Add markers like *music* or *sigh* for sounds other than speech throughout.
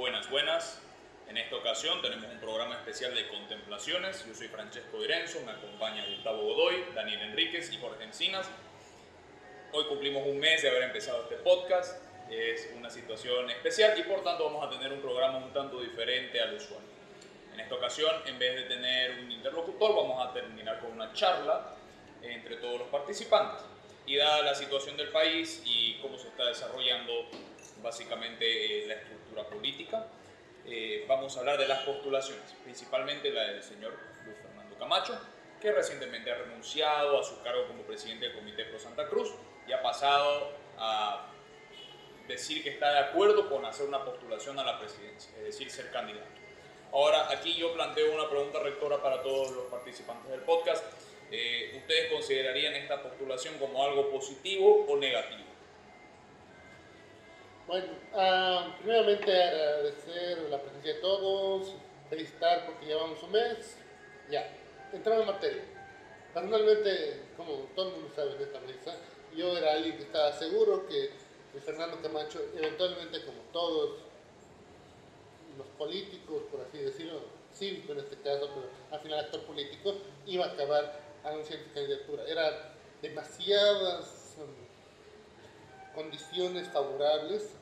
Buenas, buenas. En esta ocasión tenemos un programa especial de contemplaciones. Yo soy Francesco Irenzo, me acompaña Gustavo Godoy, Daniel Enríquez y Jorge Encinas. Hoy cumplimos un mes de haber empezado este podcast. Es una situación especial y por tanto vamos a tener un programa un tanto diferente al usual. En esta ocasión, en vez de tener un interlocutor, vamos a terminar con una charla entre todos los participantes. Y dada la situación del país y cómo se está desarrollando básicamente eh, la estructura política, eh, vamos a hablar de las postulaciones, principalmente la del señor Luis Fernando Camacho, que recientemente ha renunciado a su cargo como presidente del Comité Pro Santa Cruz y ha pasado a decir que está de acuerdo con hacer una postulación a la presidencia, es decir, ser candidato. Ahora, aquí yo planteo una pregunta rectora para todos los participantes del podcast. Eh, ¿Ustedes considerarían esta postulación como algo positivo o negativo? Bueno, uh, primeramente agradecer la presencia de todos, felicitar porque llevamos un mes. Ya, entramos en materia. Personalmente, como todo el mundo sabe en esta mesa, yo era alguien que estaba seguro que Fernando Camacho, eventualmente, como todos los políticos, por así decirlo, cívico en este caso, pero al final actor político, iba a acabar anunciando su candidatura. Era demasiadas um, condiciones favorables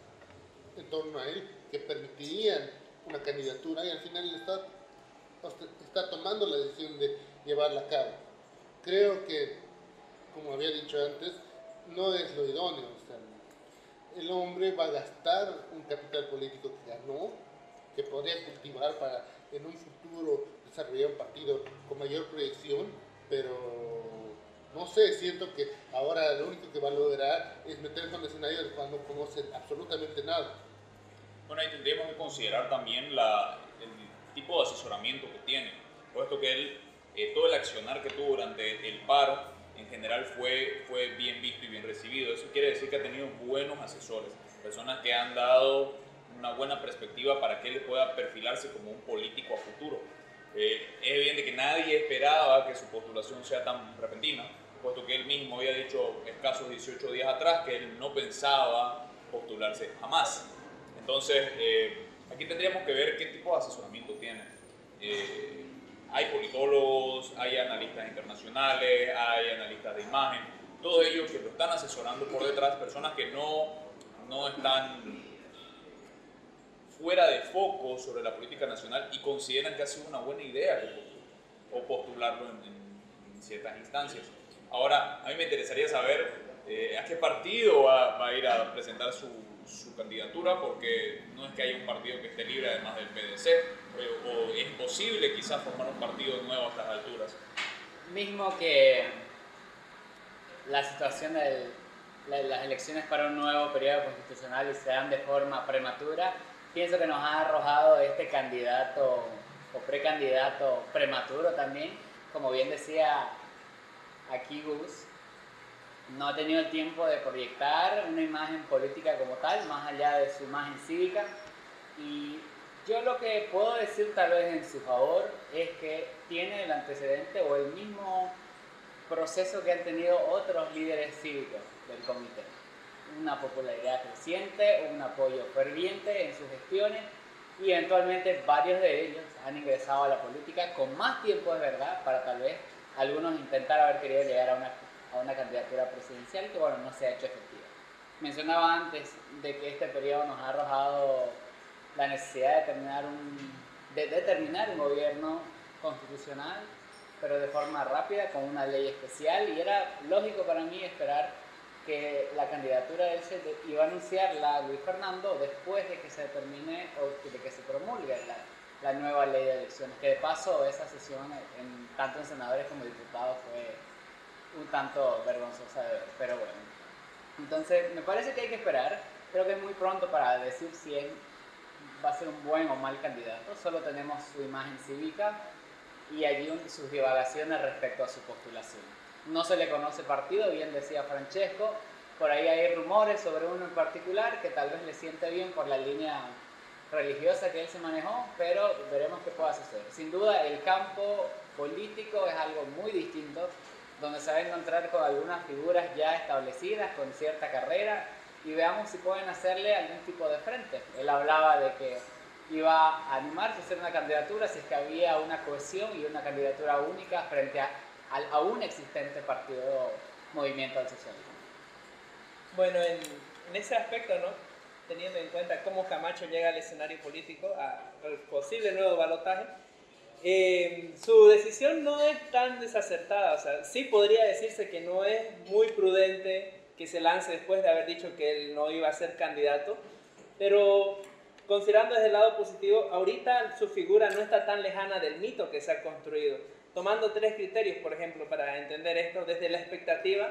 en torno a él que permitirían una candidatura y al final él está, está tomando la decisión de llevarla a cabo. Creo que, como había dicho antes, no es lo idóneo. el hombre va a gastar un capital político que ganó, que podría cultivar para en un futuro desarrollar un partido con mayor proyección, pero no sé, siento que ahora lo único que va a lograr es meterse en un escenario del cual no conoce absolutamente nada. Bueno, ahí tendríamos que considerar también la, el tipo de asesoramiento que tiene, puesto que él, eh, todo el accionar que tuvo durante el paro, en general fue, fue bien visto y bien recibido. Eso quiere decir que ha tenido buenos asesores, personas que han dado una buena perspectiva para que él pueda perfilarse como un político a futuro. Eh, es evidente que nadie esperaba que su postulación sea tan repentina, puesto que él mismo había dicho escasos 18 días atrás que él no pensaba postularse jamás. Entonces, eh, aquí tendríamos que ver qué tipo de asesoramiento tiene. Eh, hay politólogos, hay analistas internacionales, hay analistas de imagen, todos ellos que lo están asesorando por detrás, personas que no, no están fuera de foco sobre la política nacional y consideran que ha sido una buena idea o postularlo en, ciertas instancias. Ahora, a mí me interesaría saber eh, a qué partido va, a ir a presentar su, su candidatura porque no es que haya un partido que esté libre además del PDC, o, es posible quizás formar un partido nuevo a estas alturas. Mismo que la situación de las elecciones para un nuevo periodo constitucional y se dan de forma prematura, pienso que nos ha arrojado este candidato o precandidato prematuro también, como bien decía aquí Gus, no ha tenido el tiempo de proyectar una imagen política como tal, más allá de su imagen cívica. Y yo lo que puedo decir tal vez en su favor es que tiene el antecedente o el mismo proceso que han tenido otros líderes cívicos del comité. Una popularidad creciente, un apoyo ferviente en sus gestiones y eventualmente varios de ellos han ingresado a la política con más tiempo de verdad para tal vez algunos intentar haber querido llegar a una a una candidatura presidencial que bueno, no se ha hecho efectiva. Mencionaba antes de que este periodo nos ha arrojado la necesidad de terminar un, de determinar un gobierno constitucional, pero de forma rápida, con una ley especial, y era lógico para mí esperar que la candidatura de él iba a anunciarla Luis Fernando después de que se determine o de que se promulgue la, la nueva ley de elecciones, que de paso esa sesión en, tanto en senadores como diputados fue un tanto vergonzosa de ver, pero bueno. Entonces, me parece que hay que esperar. Creo que es muy pronto para decir si él va a ser un buen o mal candidato. Solo tenemos su imagen cívica y allí sus divagaciones respecto a su postulación. No se le conoce partido, bien decía Francesco. Por ahí hay rumores sobre uno en particular que tal vez le siente bien por la línea religiosa que él se manejó, pero veremos qué pueda suceder. Sin duda, el campo político es algo muy distinto donde se va a encontrar con algunas figuras ya establecidas, con cierta carrera, y veamos si pueden hacerle algún tipo de frente. Él hablaba de que iba a animarse a hacer una candidatura si es que había una cohesión y una candidatura única frente a, al aún existente partido Movimiento al Socialismo. Bueno, en, ese aspecto, ¿no? teniendo en cuenta cómo Camacho llega al escenario político, al posible nuevo balotaje, eh, su decisión no es tan desacertada, o sea, sí podría decirse que no es muy prudente que se lance después de haber dicho que él no iba a ser candidato, pero considerando desde el lado positivo, ahorita su figura no está tan lejana del mito que se ha construido. Tomando tres criterios, por ejemplo, para entender esto, desde la expectativa,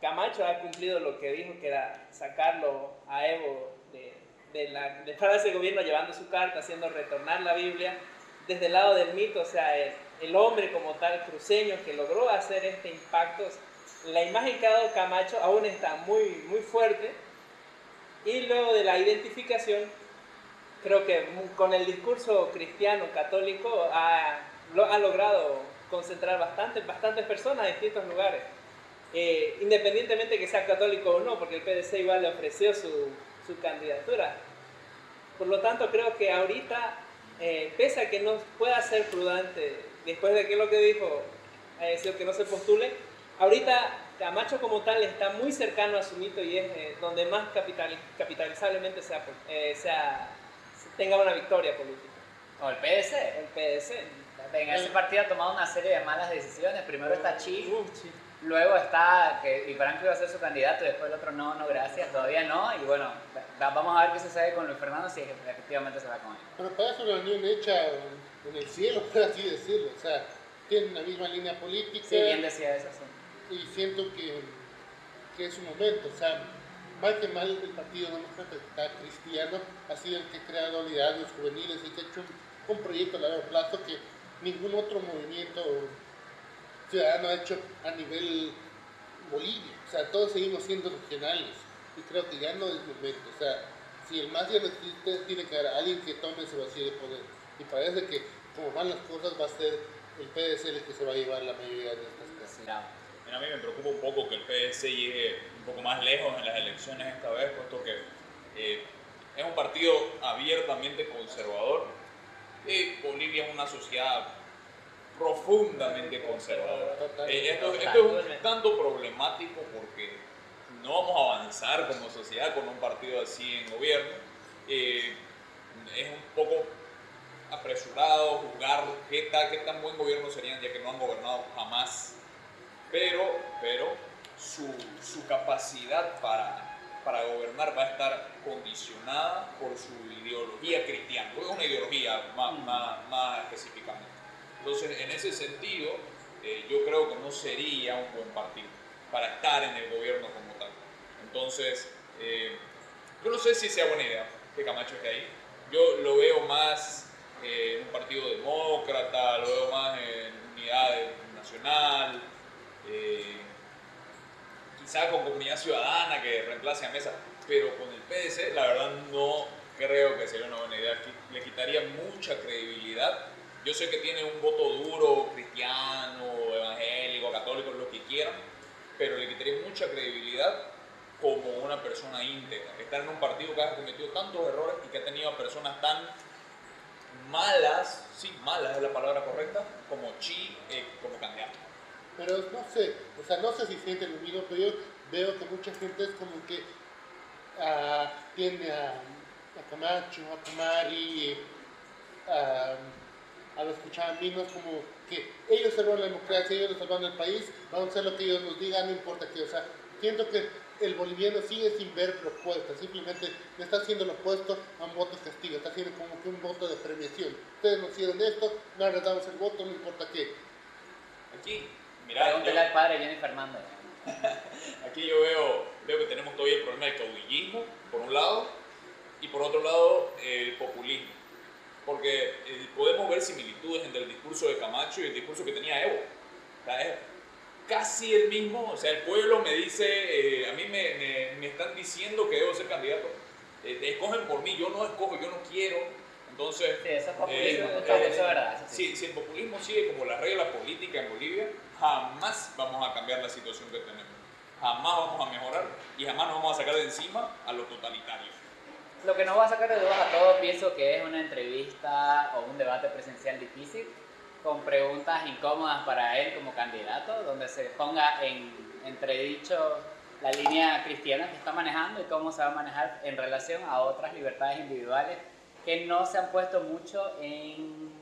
Camacho ha cumplido lo que dijo que era sacarlo a Evo de, de la, de ese gobierno llevando su carta, haciendo retornar la Biblia, desde el lado del mito, o sea, el, el hombre como tal cruceño que logró hacer este impacto, la imagen que ha dado Camacho aún está muy, muy fuerte. Y luego de la identificación, creo que con el discurso cristiano católico ha, lo, ha logrado concentrar bastante, bastantes personas en distintos lugares. Eh, independientemente que sea católico o no, porque el PDC igual le ofreció su, su candidatura. Por lo tanto, creo que ahorita eh, pese a que no pueda ser prudente, después de que lo que dijo, ha decidido que no se postule, ahorita Camacho como tal está muy cercano a su mito y es eh, donde más capital, capitalizablemente sea, eh, sea, tenga una victoria política. O el PDC. El PDC. En ese partido ha tomado una serie de malas decisiones. Primero está Chi, luego está que Franco iba a ser su candidato y después el otro no, no, gracias, todavía no. Y bueno, vamos a ver qué sucede con Luis Fernando si efectivamente se va con él. Pero parece una unión hecha en el cielo, *laughs* por así decirlo. O sea, tienen la misma línea política. Sí, bien decía eso, sí. Y siento que, que es un momento. O sea, mal que mal, el Partido Demócrata Cristiano ha sido el que ha creado unidades juveniles y que ha hecho un, un proyecto a largo plazo que ningún otro movimiento ciudadano ha hecho a nivel Bolivia. O sea, todos seguimos siendo regionales y creo que ya no es momento. O sea, si el no existe, tiene que haber alguien que tome ese vacío de poder. Y parece que, como van las cosas, va a ser el PDC el que se va a llevar la mayoría de estas casas. A mí me preocupa un poco que el PDC llegue un poco más lejos en las elecciones esta vez, puesto que eh, es un partido abiertamente conservador. Y Bolivia es una sociedad profundamente conservadora. Eh, esto, esto es un tanto problemático porque no vamos a avanzar como sociedad con un partido así en gobierno. Eh, es un poco apresurado juzgar qué, tal, qué tan buen gobierno serían ya que no han gobernado jamás, pero, pero su, su capacidad para, para gobernar va a estar condicionada por su ideología cristiana, es una ideología más, más, más específicamente. Entonces, en ese sentido, eh, yo creo que no sería un buen partido para estar en el gobierno como tal. Entonces, eh, yo no sé si sea buena idea que Camacho esté ahí. Yo lo veo más en un partido demócrata, lo veo más en unidad nacional, eh, quizá con comunidad ciudadana que reemplace a Mesa, pero con el PDC la verdad no creo que sería una buena idea. Le quitaría mucha credibilidad. Yo sé que tiene un voto duro, cristiano, evangélico, católico, lo que quieran, pero le quitaría mucha credibilidad como una persona íntegra. Estar en un partido que ha cometido tantos errores y que ha tenido a personas tan malas, sí, malas es la palabra correcta, como Chi eh, como candidato. Pero no sé, o sea, no sé si siente lo pero yo veo que mucha gente es como que uh, tiene a, a, Camacho, a Kumari, a, a los Cuchaminos como que ellos salvan la democracia, ellos salvan el país, vamos a hacer lo que ellos nos digan, no importa qué, o sea, siento que el boliviano sigue sin ver propuestas, simplemente le está haciendo lo opuesto a un voto castigo, está haciendo como que un voto de premiación. Ustedes nos hicieron esto, no les damos el voto, no importa qué. Aquí, mira. Pregúntale al padre Jenny Fernando. *laughs* Aquí yo veo, veo que tenemos todavía el problema del caudillismo, por un lado, y por otro lado, el populismo. Porque eh, podemos similitudes entre el discurso de Camacho y el discurso que tenía Evo. O sea, es casi el mismo, o sea, el pueblo me dice, eh, a mí me, me, me, están diciendo que debo ser candidato, eh, escogen por mí, yo no escojo, yo no quiero, entonces... Sí, eso es populismo, eh, eso es verdad. Eso sí. si, si el populismo sigue como la regla política en Bolivia, jamás vamos a cambiar la situación que tenemos, jamás vamos a mejorar y jamás nos vamos a sacar de encima a los totalitarios. Lo que nos va a sacar de dudas a todos pienso que es una entrevista o un debate presencial difícil con preguntas incómodas para él como candidato, donde se ponga en entredicho la línea cristiana que está manejando y cómo se va a manejar en relación a otras libertades individuales que no se han puesto mucho en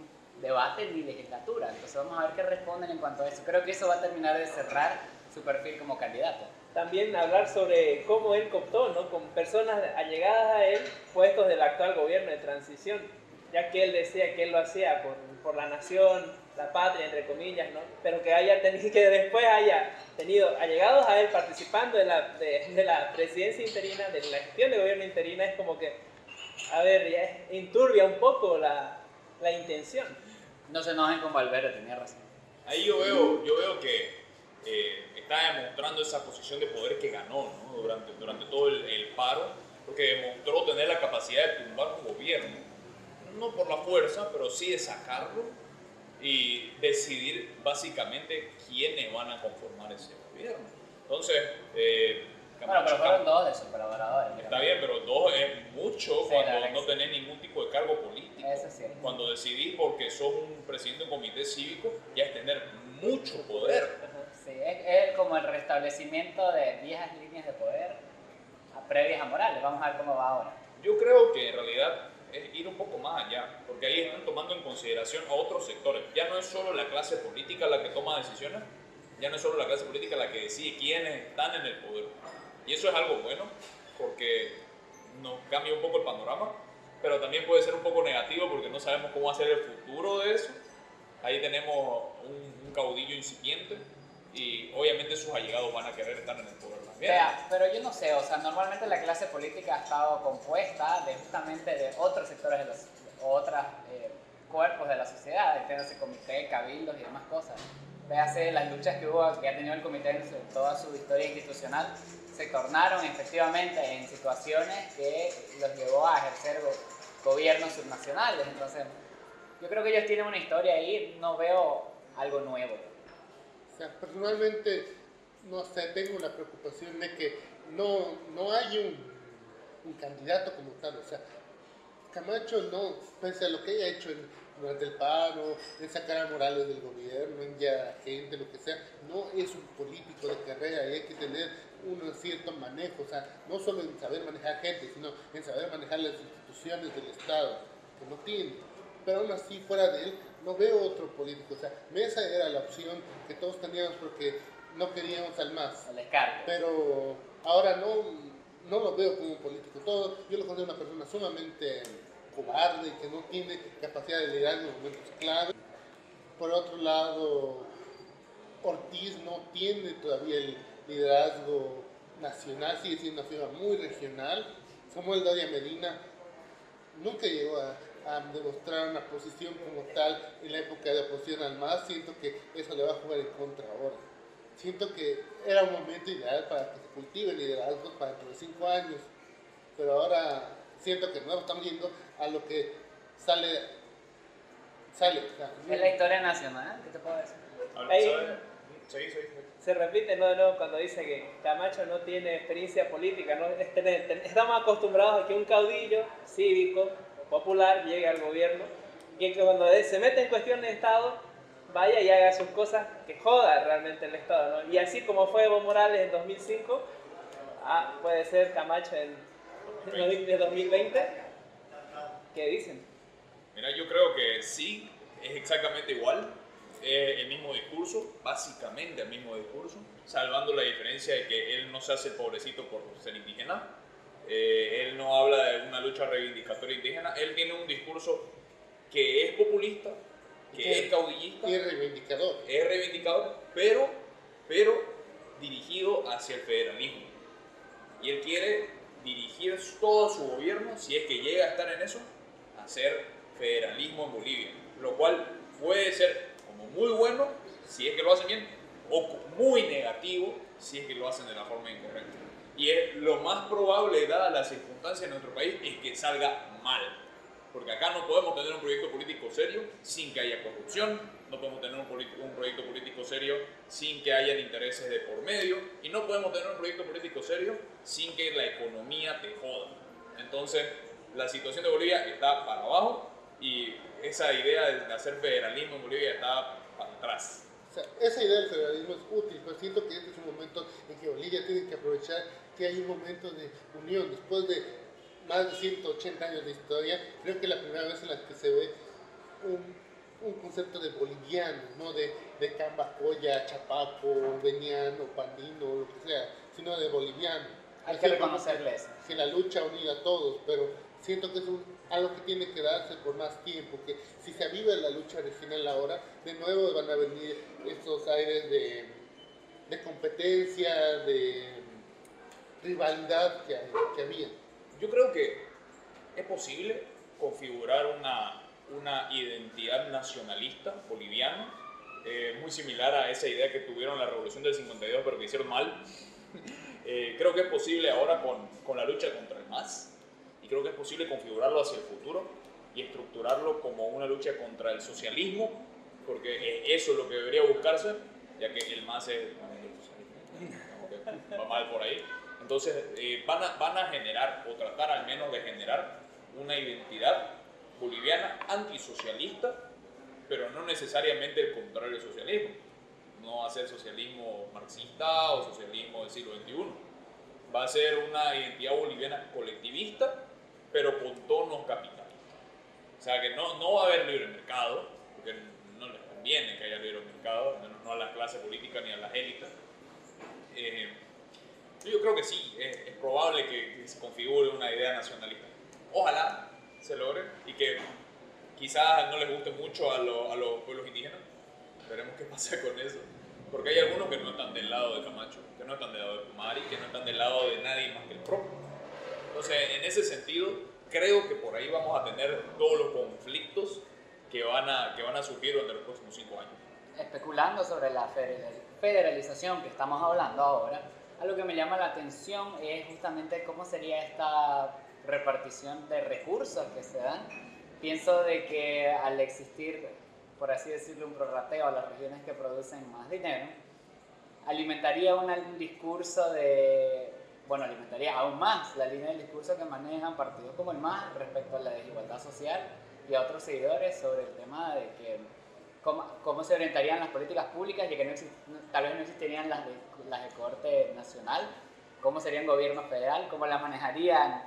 debate ni legislatura. Entonces vamos a ver qué responden en cuanto a eso. Creo que eso va a terminar de cerrar su perfil como candidato. También hablar sobre cómo él cooptó, ¿no? Con personas allegadas a él, puestos del actual gobierno de transición, ya que él decía que él lo hacía por, por la nación, la patria, entre comillas, ¿no? Pero que haya tenido, *laughs* que después haya tenido allegados a él participando de la, de, de la presidencia interina, de la gestión de gobierno interina, es como que, a ver, ya inturbia un poco la, la intención. No se enojen con Valverde, tenía razón. Ahí yo veo, yo veo que eh, está demostrando esa posición de poder que ganó ¿no? durante, durante todo el, el paro, porque demostró tener la capacidad de tumbar un gobierno, no por la fuerza, pero sí de sacarlo y decidir básicamente quiénes van a conformar ese gobierno. Entonces, eh, Bueno, pero fueron dos de sus colaboradores. Está bien, pero dos es mucho Sí, cuando no tenés ningún tipo de cargo político. Eso sí. Cuando decidís porque sos un presidente de un comité cívico, ya es tener mucho poder. Es, como el restablecimiento de viejas líneas de poder a previas a Morales. Vamos a ver cómo va ahora. Yo creo que en realidad es ir un poco más allá, porque ahí están tomando en consideración a otros sectores. Ya no es solo la clase política la que toma decisiones, ya no es solo la clase política la que decide quiénes están en el poder. Y eso es algo bueno, porque nos cambia un poco el panorama, pero también puede ser un poco negativo porque no sabemos cómo ser el futuro de eso. Ahí tenemos un, un caudillo incipiente y obviamente sus allegados van a querer estar en el poder también. Vea, pero yo no sé, o sea, normalmente la clase política ha estado compuesta justamente de otros sectores de los, o otros eh, cuerpos de la sociedad, entiéndase comité, cabildos y demás cosas. Véase las luchas que hubo, que ha tenido el comité en toda su historia institucional, se tornaron efectivamente en situaciones que los llevó a ejercer go- gobiernos subnacionales. Entonces, yo creo que ellos tienen una historia ahí, no veo algo nuevo. Personalmente, no sé, tengo la preocupación de que no, no hay un, un candidato como tal. O sea, Camacho no, pese a lo que haya hecho en- durante el paro, en sacar a Morales del gobierno, en ya gente, lo que sea, no es un político de carrera y hay que tener un cierto manejo, o sea, no solo en saber manejar gente, sino en saber manejar las instituciones del Estado, que no tiene. Pero aún así, fuera de él, no veo otro político. O sea, Mesa era la opción que todos teníamos porque no queríamos al más. Descarte. Pero ahora no, no lo veo como un político. Todo, yo lo considero una persona sumamente cobarde y que no tiene capacidad de liderar en los momentos clave. Por otro lado, Ortiz no tiene todavía el liderazgo nacional, sigue siendo una figura muy regional. Samuel Daria Medina nunca llegó a, a demostrar una posición como tal en la época de oposición al MAS. Siento que eso le va a jugar en contra ahora. Siento que era un momento ideal para que se cultive liderazgos para dentro de cinco años, pero ahora siento que no estamos yendo a lo que sale. sale o sea, Es la historia nacional, ¿qué te puedo decir? Ahí- ¿Sabes? Sí, sí. Se repite ¿no? nuevo cuando dice que Camacho no tiene experiencia política. ¿no? Es tener- ten- Estamos acostumbrados a que un caudillo cívico, popular, llegue al gobierno y que cuando se mete en cuestiones de Estado, vaya y haga sus cosas que joda realmente el Estado. ¿no? Y así como fue Evo Morales en 2005, ah, puede ser Camacho en, en 2020. ¿Qué dicen? Mira, yo creo que sí, es exactamente igual. Es el mismo discurso, básicamente el mismo discurso, salvando la diferencia de que él no se hace pobrecito por ser indígena. Eh, él no habla de una lucha reivindicatoria indígena. Él tiene un discurso que es populista, que es caudillista, y es reivindicador. es reivindicador, pero, pero dirigido hacia el federalismo. Y él quiere dirigir todo su gobierno, si es que llega a estar en eso, a hacer federalismo en Bolivia. Lo cual puede ser como muy bueno si es que lo hacen bien, o muy negativo si es que lo hacen de la forma incorrecta. Y es lo más probable, dada las circunstancias de nuestro país, es que salga mal. Porque acá no podemos tener un proyecto político serio sin que haya corrupción, no podemos tener un, un proyecto político serio sin que hayan intereses de por medio, y no podemos tener un proyecto político serio sin que la economía te joda. Entonces, la situación de Bolivia está para abajo y esa idea de hacer federalismo en Bolivia está para atrás. O sea, esa idea del federalismo es útil, pero siento que este es un momento en que Bolivia tiene que aprovechar que hay un momento de unión. Después de más de 180 años de historia, creo que es la primera vez en la que se ve un, un concepto de boliviano, no de, de Cambacoya, Chapaco, Veniano, Pandino, lo que sea, sino de boliviano. Hay que decir, como reconocerle eso. que la lucha unida a todos, pero siento que es un- algo que tiene que darse por más tiempo, que si se aviva la lucha regional ahora, de nuevo van a venir estos aires de, de competencia, de rivalidad que, que había. Yo creo que es posible configurar una, una identidad nacionalista boliviana, eh, muy similar a esa idea que tuvieron en la Revolución del 52, pero que hicieron mal. *laughs* Eh, creo que es posible ahora con, con la lucha contra el MAS, creo que es posible configurarlo hacia el futuro y estructurarlo como una lucha contra el socialismo, porque eso es lo que debería buscarse, ya que el MAS es el socialismo, va mal por ahí. Entonces eh, van, a, van a generar, o tratar al menos de generar, una identidad boliviana antisocialista, pero no necesariamente el contrario del socialismo. No va a ser socialismo marxista o socialismo del siglo XXI. Va a ser una identidad boliviana colectivista, pero con tonos capitalistas. O sea que no, no va a haber libre mercado, porque no les conviene que haya libre mercado, no a la clase política ni a las élites. Eh, yo creo que sí, es, es probable que, que se configure una idea nacionalista. Ojalá se logre y que quizás no les guste mucho a, lo- a los pueblos indígenas. Veremos qué pasa con eso. Porque hay algunos que no están del lado de Camacho, que no están del lado de Kumari, que no están del lado de nadie más que el propio. Entonces, en ese sentido, creo que por ahí vamos a tener todos los conflictos que van a, que van a surgir durante los próximos cinco años. especulando sobre la federal- federalización que estamos hablando ahora, algo que me llama la atención es justamente cómo sería esta repartición de recursos que se dan. Pienso de que al existir, por así decirlo, un prorrateo a las regiones que producen más dinero, alimentaría una- un discurso de, bueno, alimentaría aún más la línea del discurso que manejan partidos como el MAS respecto a la desigualdad social y a otros seguidores sobre el tema de que cómo, cómo se orientarían las políticas públicas, ya que no exist- tal vez no existirían las de, las de corte nacional, cómo sería un gobierno federal, cómo la manejarían,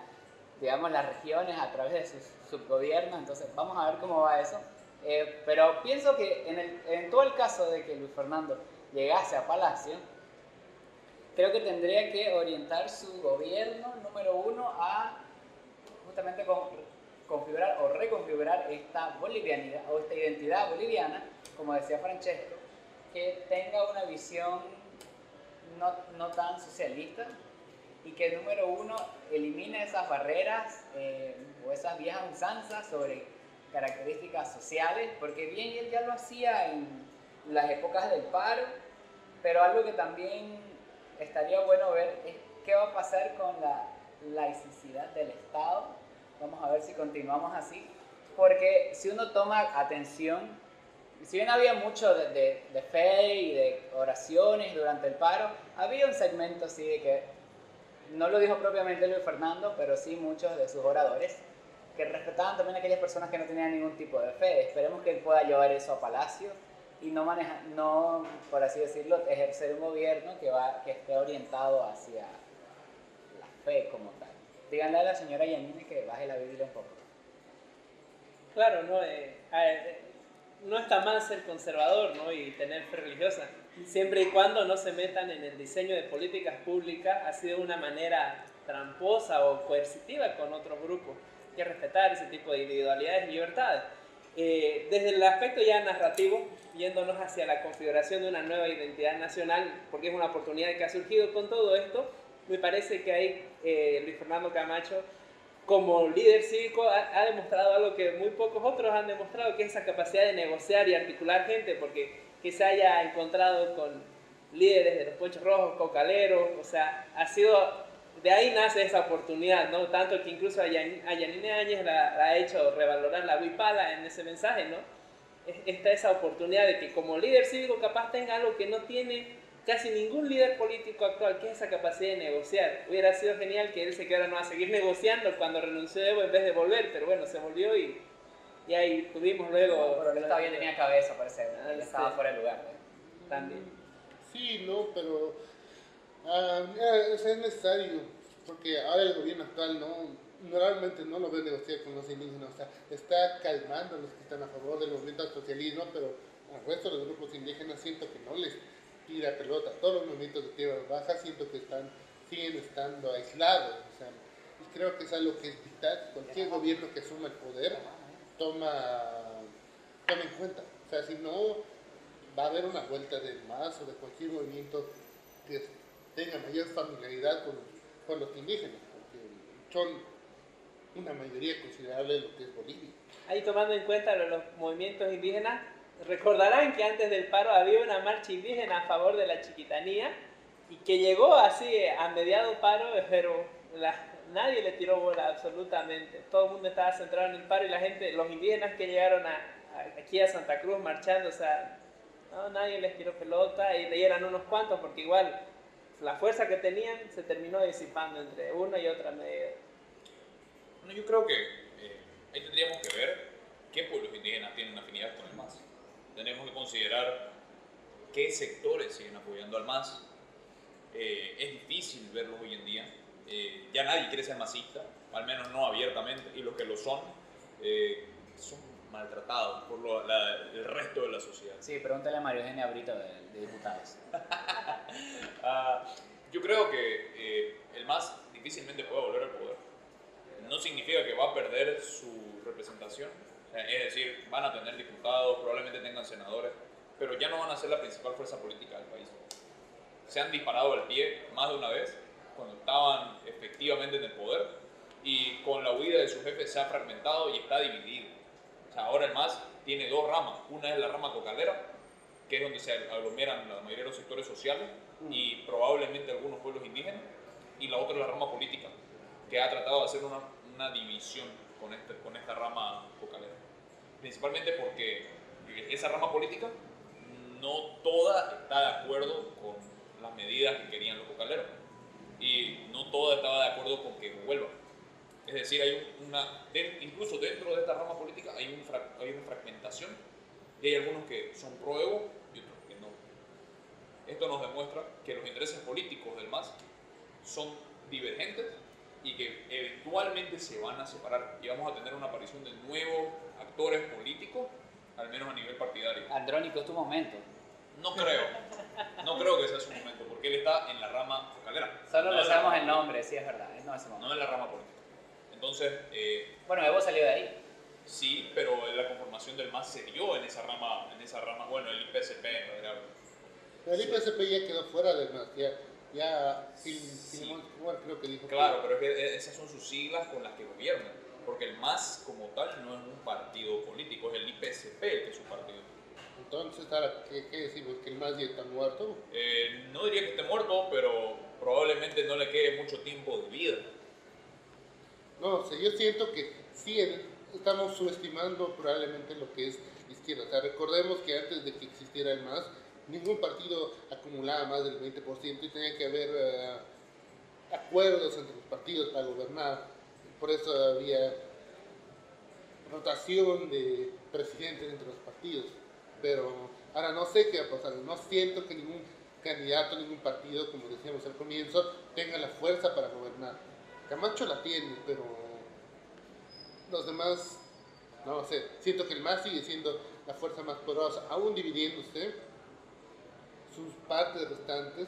digamos, las regiones a través de sus subgobiernos. Entonces, vamos a ver cómo va eso. Eh, pero pienso que en, el, en todo el caso de que Luis Fernando llegase a Palacio, creo que tendría que orientar su gobierno, número uno, a justamente con- configurar o reconfigurar esta bolivianidad o esta identidad boliviana, como decía Francesco, que tenga una visión no, no tan socialista y que número uno elimine esas barreras eh, o esas viejas usanzas sobre características sociales, porque bien él ya lo hacía en las épocas del paro, pero algo que también estaría bueno ver es qué va a pasar con la laicidad del Estado. Vamos a ver si continuamos así, porque si uno toma atención, si bien había mucho de, de- de fe y de oraciones durante el paro, había un segmento así de que, no lo dijo propiamente Luis Fernando, pero sí muchos de sus oradores, que respetaban también a aquellas personas que no tenían ningún tipo de fe. Esperemos que él pueda llevar eso a Palacio y no maneja, no, por así decirlo, ejercer un gobierno que, va, que esté orientado hacia la fe como tal. Díganle a la señora Yanine que baje la Biblia un poco. Claro, no, Eh, eh, no está mal ser conservador ¿no? y tener fe religiosa, siempre y cuando no se metan en el diseño de políticas públicas así de una manera tramposa o coercitiva con otros grupos. Hay que respetar ese tipo de individualidades y libertades. Eh, desde el aspecto ya narrativo, yéndonos hacia la configuración de una nueva identidad nacional, porque es una oportunidad que ha surgido con todo esto, me parece que ahí eh, Luis Fernando Camacho como líder cívico ha, ha demostrado algo que muy pocos otros han demostrado, que es esa capacidad de negociar y articular gente, porque que se haya encontrado con líderes de los Ponchos Rojos, cocaleros, o sea, ha sido, de ahí nace esa oportunidad, ¿no? Tanto que incluso a, Yan- a Yanine Áñez la, la ha hecho revalorar la huipala en ese mensaje, ¿no? Es- Está esa oportunidad de que como líder cívico capaz tenga algo que no tiene casi ningún líder político actual que esa capacidad de negociar. Hubiera sido genial que él se quedara no a seguir *laughs* negociando cuando renunció Evo en vez de volver, pero bueno, se volvió y, y ahí tuvimos luego... Pero él todavía tenía cabeza, parece. Ah, Él estaba sí. fuera de lugar. ¿eh? También. Sí, no, pero ah, sea, es necesario, porque ahora el gobierno actual no, normalmente no lo ve negociar con los indígenas, o sea, está calmando a los que están a favor del movimiento al socialismo, pero al resto de los grupos indígenas siento que no les tira pelota. Todos los movimientos de tierra baja siento que están, siguen estando aislados, o sea, y creo que es algo que es vital. Cualquier gobierno que asuma el poder toma, toma en cuenta. O sea, si no, va a haber una vuelta del MAS o de cualquier movimiento que tenga mayor familiaridad con, con los indígenas, porque son una mayoría considerable de lo que es Bolivia. Ahí tomando en cuenta lo- los movimientos indígenas, recordarán que antes del paro había una marcha indígena a favor de la chiquitanía y que llegó así a mediado paro, pero la- nadie le tiró bola absolutamente. Todo el mundo estaba centrado en el paro y la gente, los indígenas que llegaron a, a- aquí a Santa Cruz marchando, o sea, no, nadie les tiró pelota y, y eran unos cuantos porque igual la fuerza que tenían se terminó disipando entre una y otra medida. Bueno, yo creo que eh, ahí tendríamos que ver qué pueblos indígenas tienen afinidad con el MAS. Tenemos que considerar qué sectores siguen apoyando al MAS. Eh, es difícil verlos hoy en día. Eh, ya nadie quiere ser masista, al menos no abiertamente, y los que lo son eh, son maltratados por lo- la- el resto de la sociedad. Sí, pregúntale a Mario Eugenia Brito de, de diputados. *laughs* Ah, yo creo que eh, el MAS difícilmente puede volver al poder. No significa que va a perder su representación. Es decir, van a tener diputados, probablemente tengan senadores, pero ya no van a ser la principal fuerza política del país. Se han disparado al pie más de una vez cuando estaban efectivamente en el poder y con la huida de su jefe se ha fragmentado y está dividido. Sea, ahora el MAS tiene dos ramas. Una es la rama cocalera, que es donde se aglomeran la mayoría de los sectores sociales y probablemente algunos pueblos indígenas, y la otra es la rama política, que ha tratado de hacer una, una división con, este, con esta rama cocalera. Principalmente porque esa rama política no toda está de acuerdo con las medidas que querían los cocaleros, y no toda estaba de acuerdo con que vuelva. Es decir, hay una, incluso dentro de esta rama política hay, un hay una fragmentación y hay algunos que son pro Evo y otros que no. Esto nos demuestra que los intereses políticos del MAS son divergentes y que eventualmente se van a separar y vamos a tener una aparición de nuevos actores políticos, al menos a nivel partidario. Andrónico, es tu momento. No creo, no creo que sea su momento, porque él está en la rama calera. Solo no le sabemos el nombre, sí, es verdad. No, política, momento. No en la rama política. Entonces, eh, Bueno, Evo salió de ahí. Sí, pero la conformación del MAS se dio en esa rama, en esa rama, bueno, el IPSP en realidad. El IPSP ya quedó fuera del MAS, ya, ya Fil- Sí. Filemón Escobar creo que dijo Claro, pero es que esas son sus siglas con las que gobiernan, porque el MAS como tal no es un partido político, es el IPSP el que es su partido. que, entonces ahora, ¿qué, qué decimos? ¿Que el MAS ya está muerto? Eh, no diría que esté muerto, pero probablemente no le quede mucho tiempo de vida. No, o yo siento que sí estamos subestimando probablemente lo que es izquierda. O sea, recordemos que antes de que existiera el MAS, ningún partido acumulaba más del 20% y tenía que haber eh, acuerdos entre los partidos para gobernar. Por eso había rotación de presidentes entre los partidos. Pero ahora no sé qué va a pasar. No siento que ningún candidato, ningún partido, como decíamos al comienzo, tenga la fuerza para gobernar. Camacho la tiene, pero los demás, no sé, siento que el MAS sigue siendo la fuerza más poderosa, aún dividiéndose sus partes restantes,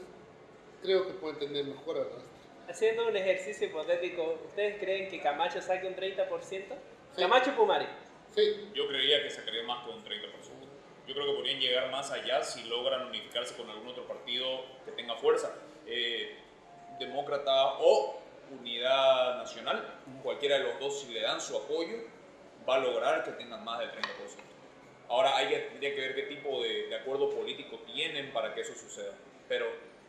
creo que pueden tener mejor arrastre. Haciendo un ejercicio hipotético, ¿ustedes creen que Camacho saque un 30%? Camacho Pumari. Sí, Yo creería que sacaría más que un 30%. Yo creo que podrían llegar más allá si logran unificarse con algún otro partido que tenga fuerza. Eh, demócrata o Unidad Nacional, cualquiera de los dos, si le dan su apoyo, va a lograr que tengan más del 30%. Ahora hay que, tendría que ver qué tipo de, de acuerdo político tienen para que eso suceda. Pero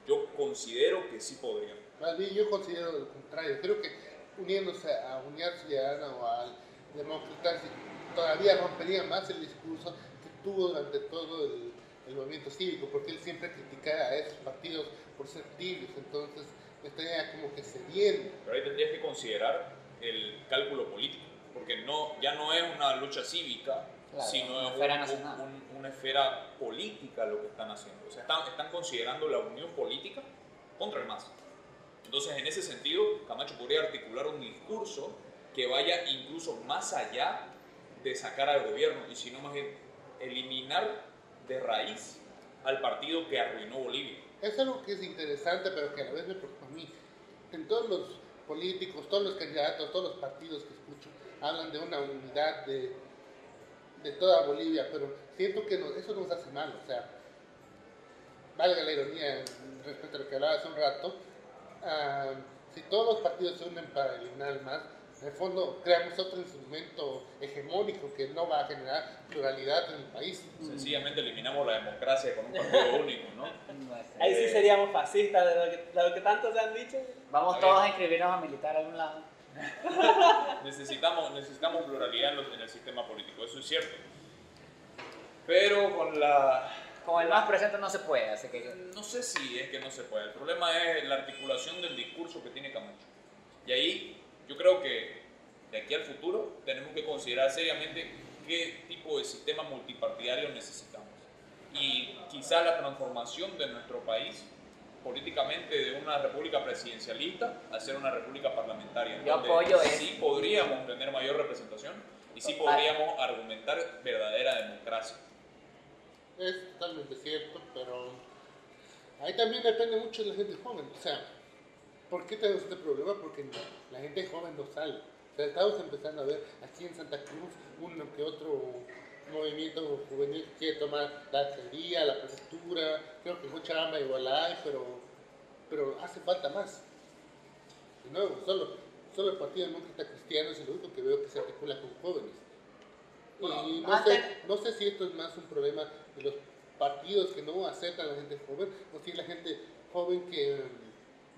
yo considero que sí podrían. más bien yo considero lo contrario. Creo que uniéndose a Unidad Ciudadana o al Demócrata todavía rompería más el discurso que tuvo durante todo el, el movimiento cívico, porque él siempre critica a esos partidos por ser tibios, entonces estaría como que cediendo. Pero ahí tendrías que considerar el cálculo político, porque no, ya no es una lucha cívica, Claro, sino una es esfera un- nacional. un- una esfera política lo que están haciendo. O sea, están, están considerando la unión política contra el MAS. Entonces, en ese sentido, Camacho podría articular un discurso que vaya incluso más allá de sacar al gobierno y si no más bien eliminar de raíz al partido que arruinó Bolivia. Es algo que es interesante, pero que a la vez me preocupa a mí. En todos los políticos, todos los candidatos, todos los partidos que escucho, hablan de una unidad de, de toda Bolivia, pero siento que eso nos hace mal. O sea, valga la ironía respecto a lo que hablaba hace un rato, ah, si todos los partidos se unen para eliminar el MAS, en el fondo creamos otro instrumento hegemónico que no va a generar pluralidad en el país. Sencillamente eliminamos la democracia con un partido *laughs* único, ¿no? Ahí sí Eh, seríamos fascistas de lo que, de lo que tanto se han dicho. Vamos A todos a inscribirnos a militar a algún lado. *laughs* *laughs* Necesitamos, necesitamos pluralidad en, los- en el sistema político, eso es cierto. Pero con la... Con el más presente no se puede, así que No sé si es que no se puede. El problema es la articulación del discurso que tiene Camacho. Y ahí yo creo que de aquí al futuro tenemos que considerar seriamente qué tipo de sistema multipartidario necesitamos. Y quizá la transformación de nuestro país políticamente de una república presidencialista a ser una república parlamentaria. Yo donde apoyo eso. Sí podríamos tener mayor representación y sí podríamos argumentar verdadera democracia. Es totalmente cierto, pero ahí también depende mucho de la gente joven. O sea, ¿por qué tenemos este problema? Porque la gente joven no sale. O sea, estamos empezando a ver aquí en Santa Cruz uno que otro movimiento juvenil que quiere tomar la alcaldía, la prefectura, creo que mucha ama igual hay, pero, pero hace falta más. De nuevo, solo, solo el Partido Demócrata Cristiano es el único que veo que se articula con jóvenes. Y no sé, no sé si esto es más un problema de los partidos que no aceptan a la gente joven, o si la gente joven que,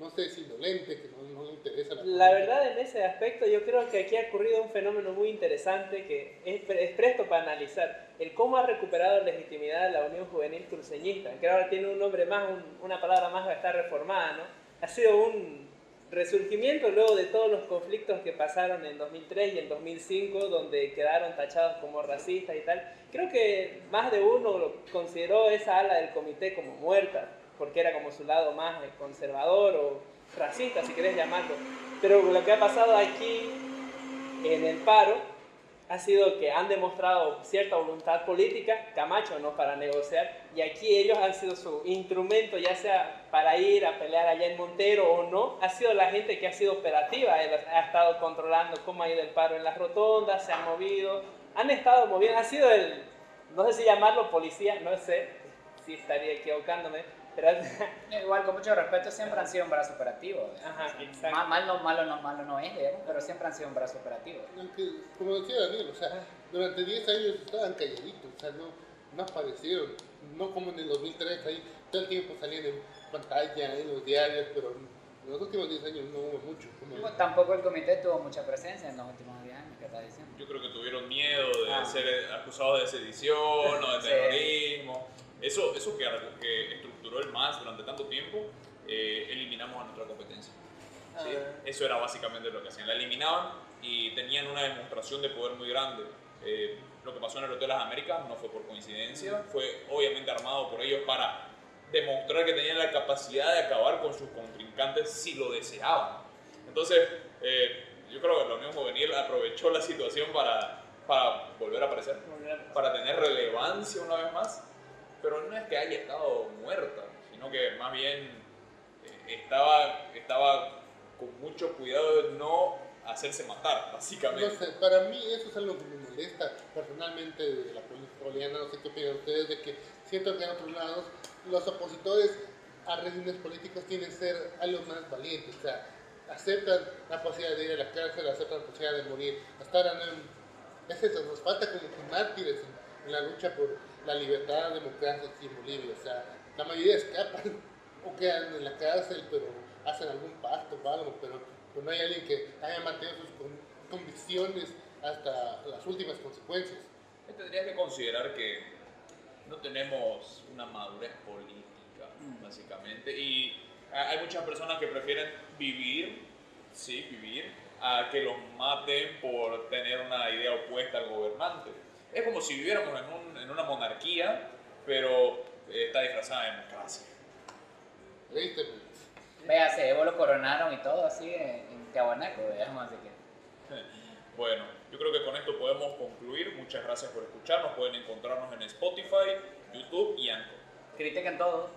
no sé, es indolente, que no, no le interesa la La verdad, en ese aspecto, yo creo que aquí ha ocurrido un fenómeno muy interesante que es, es presto para analizar. El cómo ha recuperado legitimidad la Unión Juvenil Cruceñista, que ahora tiene un nombre más, un- una palabra más, va a estar reformada, ¿no? Ha sido un resurgimiento luego de todos los conflictos que pasaron en 2003 y en 2005, donde quedaron tachados como racistas y tal. Creo que más de uno consideró esa ala del comité como muerta, porque era como su lado más eh, conservador o racista, si querés llamarlo. Pero lo que ha pasado aquí en el paro ha sido que han demostrado cierta voluntad política, Camacho no para negociar, y aquí ellos han sido su instrumento, ya sea para ir a pelear allá en Montero o no, ha sido la gente que ha sido operativa, ha estado controlando cómo ha ido el paro en las rotondas, se han movido, han estado moviendo, ha sido el, no sé si llamarlo policía, no sé si estaría equivocándome, *laughs* igual con mucho respeto siempre han sido un brazo operativo. digamos. Ajá, exacto. Ma- Mal no, malo no, malo no es, digamos, pero siempre han sido un brazo operativo. Aunque, como decía Daniel, o sea, durante 10 años estaban calladitos, o sea, no, no aparecieron, no como en el 2003, ahí todo el tiempo salían en pantalla, en los diarios, pero en los últimos 10 años no hubo mucho. como- Tampoco el comité tuvo mucha presencia en los últimos 10 años, ¿qué estás diciendo? Yo creo que tuvieron miedo de Ah. ser acusados de sedición o de Sí. terrorismo. Eso, eso que, que estructuró el MAS durante tanto tiempo, eh, eliminamos a nuestra competencia. ¿sí? Eso era básicamente lo que hacían. La eliminaban y tenían una demostración de poder muy grande. Eh, lo que pasó en el Hotel Las Américas no fue por coincidencia, fue obviamente armado por ellos para demostrar que tenían la capacidad de acabar con sus contrincantes si lo deseaban. Entonces, eh, yo creo que la Unión Juvenil aprovechó la situación para, para volver a aparecer, para tener relevancia una vez más, pero no es que haya estado muerta, sino que más bien eh, estaba, estaba con mucho cuidado de no hacerse matar, No básicamente. sé, para mí eso es algo que me molesta personalmente de la política boliviana, no sé qué opinan ustedes, de que siento que en otros lados los opositores a regímenes políticos tienen que ser algo más valientes, o sea, aceptan la posibilidad de ir a la cárcel, aceptan la posibilidad de morir, hasta ahora no, es eso, nos falta como que mártires en, en la lucha por la libertad, democracia aquí en Bolivia, o sea, la mayoría escapan *laughs* o quedan en la cárcel, pero hacen algún pacto o algo, pero, pero no hay alguien que haya mantenido sus con- convicciones hasta las últimas consecuencias. Tendrías que considerar que no tenemos una madurez política, Mm. básicamente. Y ha- hay muchas personas que prefieren vivir, sí, vivir, a que los maten por tener una idea opuesta al gobernante. Es como si viviéramos en, un- en una monarquía, pero eh, está disfrazada de democracia. ¿Leíste? Véase, Evo lo coronaron y todo así en, Tiahuanaco, veamos así que. *laughs* Bueno, yo creo que con esto podemos concluir. Muchas gracias por escucharnos. Pueden encontrarnos en Spotify, YouTube y Anchor. Critiquen todo.